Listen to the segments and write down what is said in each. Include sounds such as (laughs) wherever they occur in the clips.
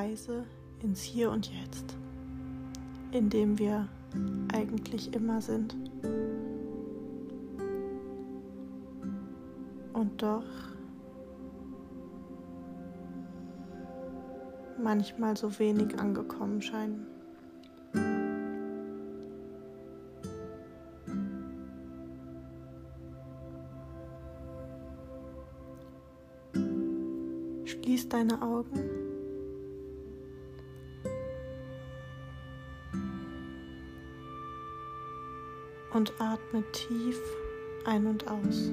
Reise ins Hier und Jetzt, in dem wir eigentlich immer sind. Und doch manchmal so wenig angekommen scheinen. Schließ deine Augen. Und atme tief ein und aus.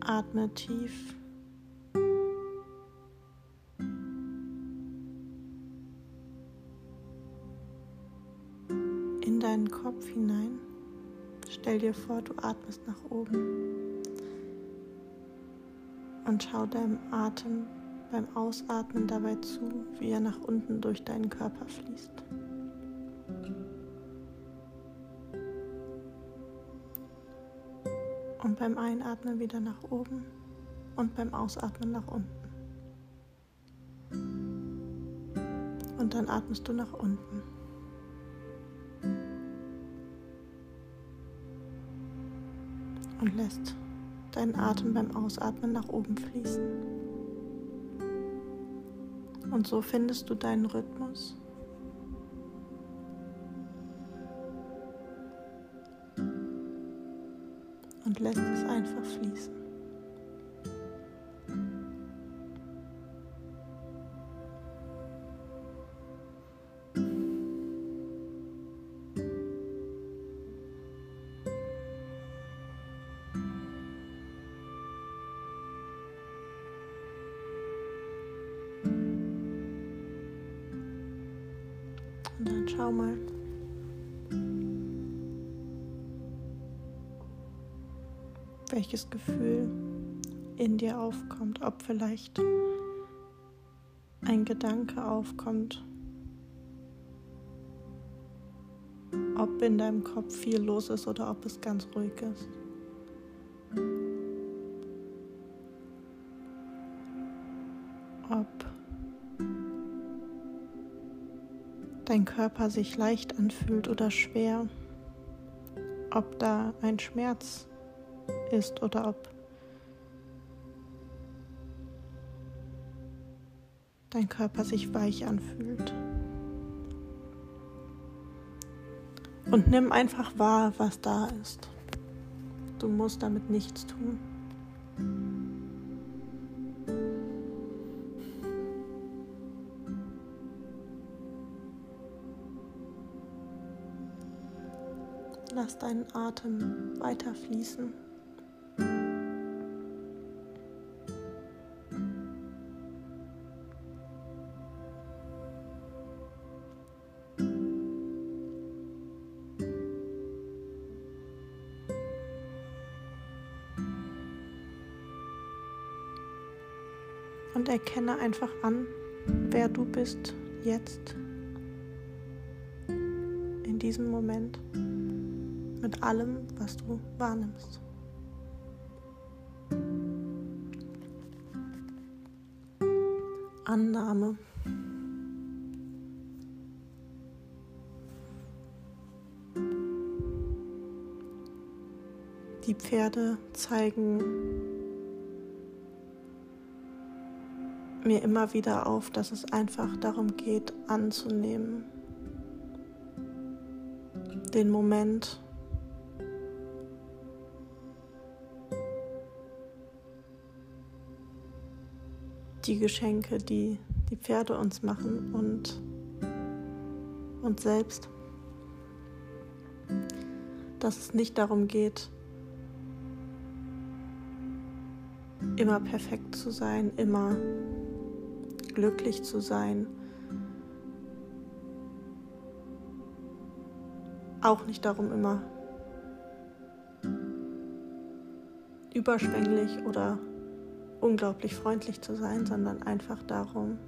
Atme tief. In deinen Kopf hinein. Stell dir vor, du atmest nach oben. Und schau deinem Atem beim Ausatmen dabei zu, wie er nach unten durch deinen Körper fließt. Und beim Einatmen wieder nach oben und beim Ausatmen nach unten. Und dann atmest du nach unten. Und lässt deinen Atem beim Ausatmen nach oben fließen. Und so findest du deinen Rhythmus. und lässt es einfach fließen. Schau mal. welches Gefühl in dir aufkommt, ob vielleicht ein Gedanke aufkommt, ob in deinem Kopf viel los ist oder ob es ganz ruhig ist. Ob dein Körper sich leicht anfühlt oder schwer, ob da ein Schmerz ist oder ob dein Körper sich weich anfühlt. Und nimm einfach wahr, was da ist. Du musst damit nichts tun. Lass deinen Atem weiter fließen. und erkenne einfach an, wer du bist jetzt, in diesem Moment, mit allem, was du wahrnimmst. Annahme. Die Pferde zeigen mir immer wieder auf, dass es einfach darum geht, anzunehmen. Den Moment. Die Geschenke, die die Pferde uns machen und uns selbst. Dass es nicht darum geht, immer perfekt zu sein, immer glücklich zu sein. Auch nicht darum, immer überschwänglich oder unglaublich freundlich zu sein, sondern einfach darum,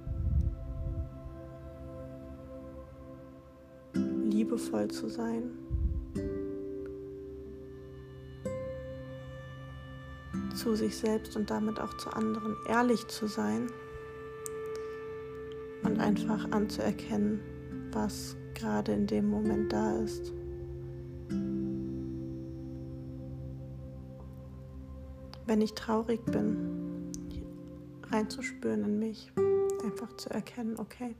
liebevoll zu sein. zu sich selbst und damit auch zu anderen ehrlich zu sein und einfach anzuerkennen, was gerade in dem Moment da ist. Wenn ich traurig bin, reinzuspüren in mich, einfach zu erkennen, okay,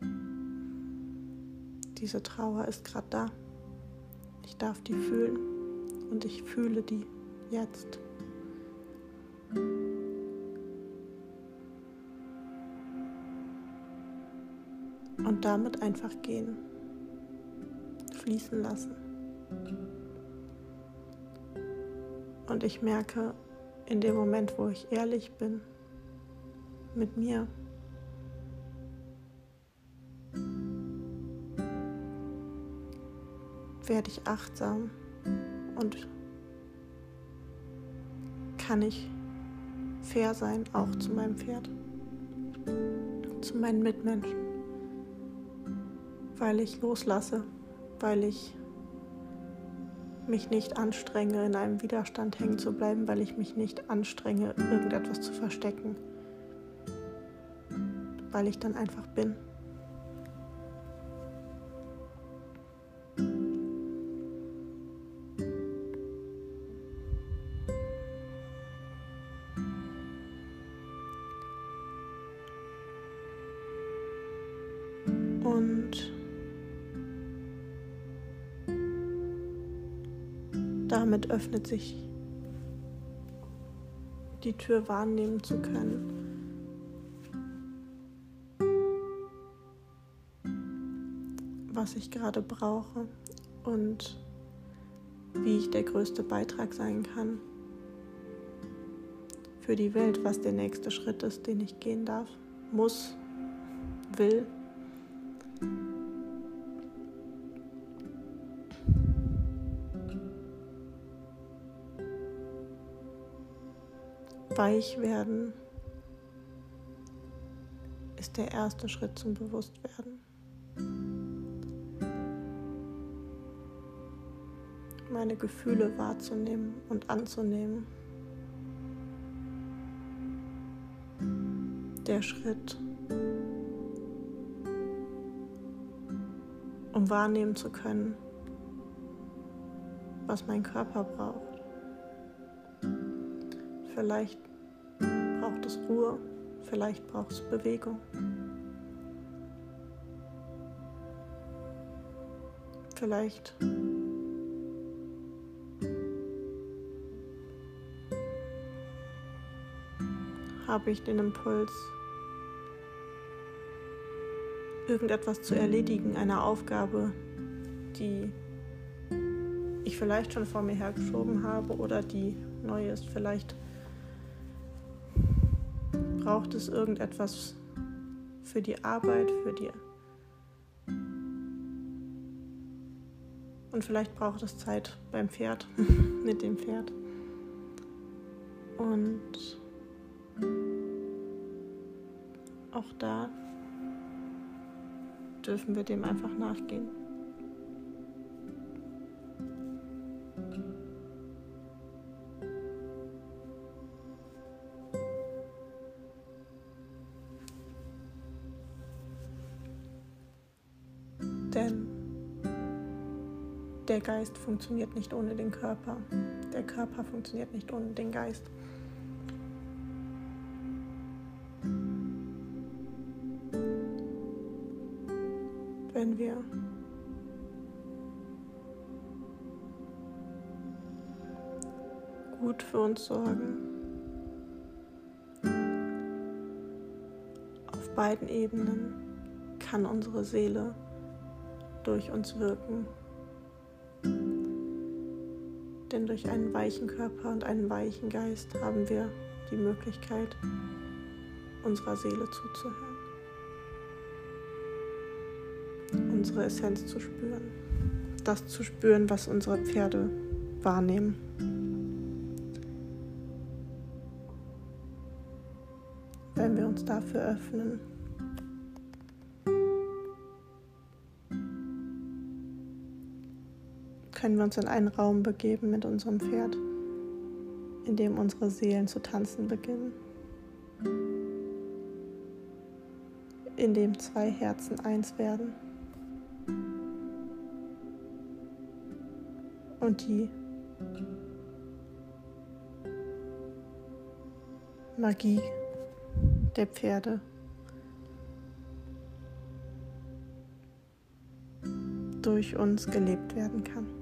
diese Trauer ist gerade da. Ich darf die fühlen und ich fühle die jetzt. Und damit einfach gehen, fließen lassen. Und ich merke in dem Moment, wo ich ehrlich bin mit mir, werde ich achtsam und kann ich fair sein, auch zu meinem Pferd, zu meinen Mitmenschen, weil ich loslasse, weil ich mich nicht anstrenge, in einem Widerstand hängen zu bleiben, weil ich mich nicht anstrenge, irgendetwas zu verstecken, weil ich dann einfach bin. Und damit öffnet sich die Tür wahrnehmen zu können. Was ich gerade brauche und wie ich der größte Beitrag sein kann für die Welt, was der nächste Schritt ist, den ich gehen darf, muss, will. Weich werden ist der erste Schritt zum Bewusstwerden. Meine Gefühle wahrzunehmen und anzunehmen. Der Schritt um wahrnehmen zu können, was mein Körper braucht. Vielleicht braucht es Ruhe, vielleicht braucht es Bewegung. Vielleicht habe ich den Impuls, irgendetwas zu erledigen, eine Aufgabe, die ich vielleicht schon vor mir hergeschoben habe oder die neu ist. Vielleicht braucht es irgendetwas für die Arbeit, für die. Und vielleicht braucht es Zeit beim Pferd, (laughs) mit dem Pferd. Und auch da dürfen wir dem einfach nachgehen. Denn der Geist funktioniert nicht ohne den Körper. Der Körper funktioniert nicht ohne den Geist. Wenn wir gut für uns sorgen. Auf beiden Ebenen kann unsere Seele durch uns wirken. Denn durch einen weichen Körper und einen weichen Geist haben wir die Möglichkeit, unserer Seele zuzuhören. Unsere Essenz zu spüren. Das zu spüren, was unsere Pferde wahrnehmen. Wenn wir uns dafür öffnen. können wir uns in einen Raum begeben mit unserem Pferd, in dem unsere Seelen zu tanzen beginnen, in dem zwei Herzen eins werden und die Magie der Pferde durch uns gelebt werden kann.